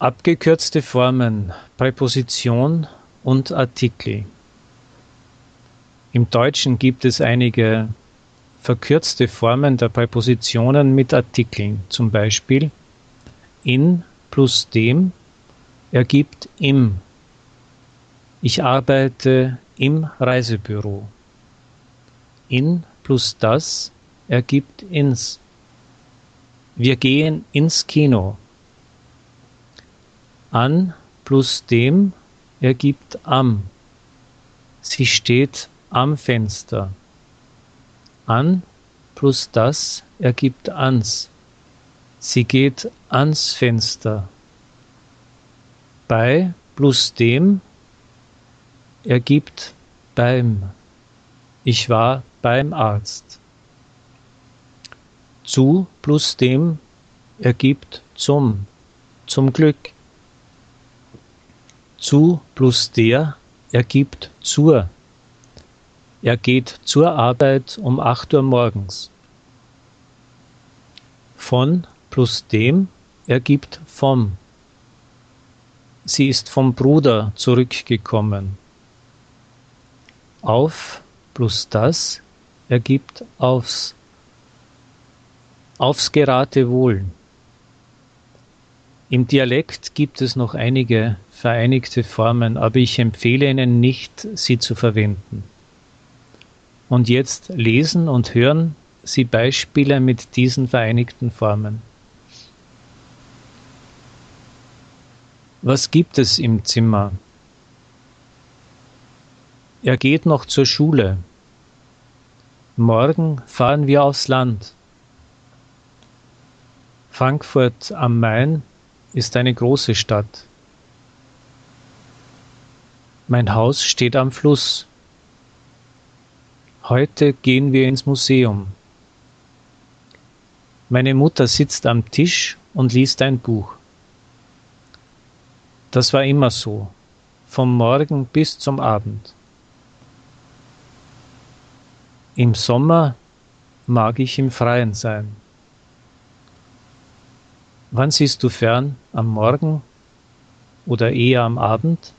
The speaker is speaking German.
Abgekürzte Formen Präposition und Artikel. Im Deutschen gibt es einige verkürzte Formen der Präpositionen mit Artikeln, zum Beispiel in plus dem ergibt im. Ich arbeite im Reisebüro. In plus das ergibt ins. Wir gehen ins Kino. An plus dem ergibt am. Sie steht am Fenster. An plus das ergibt ans. Sie geht ans Fenster. Bei plus dem ergibt beim. Ich war beim Arzt. Zu plus dem ergibt zum. Zum Glück. Zu plus der ergibt zur. Er geht zur Arbeit um acht Uhr morgens. Von plus dem ergibt vom. Sie ist vom Bruder zurückgekommen. Auf plus das ergibt aufs. Aufs Geratewohl. Im Dialekt gibt es noch einige vereinigte Formen, aber ich empfehle Ihnen nicht, sie zu verwenden. Und jetzt lesen und hören Sie Beispiele mit diesen vereinigten Formen. Was gibt es im Zimmer? Er geht noch zur Schule. Morgen fahren wir aufs Land. Frankfurt am Main ist eine große Stadt. Mein Haus steht am Fluss. Heute gehen wir ins Museum. Meine Mutter sitzt am Tisch und liest ein Buch. Das war immer so, vom Morgen bis zum Abend. Im Sommer mag ich im Freien sein. Wann siehst du fern? Am Morgen oder eher am Abend?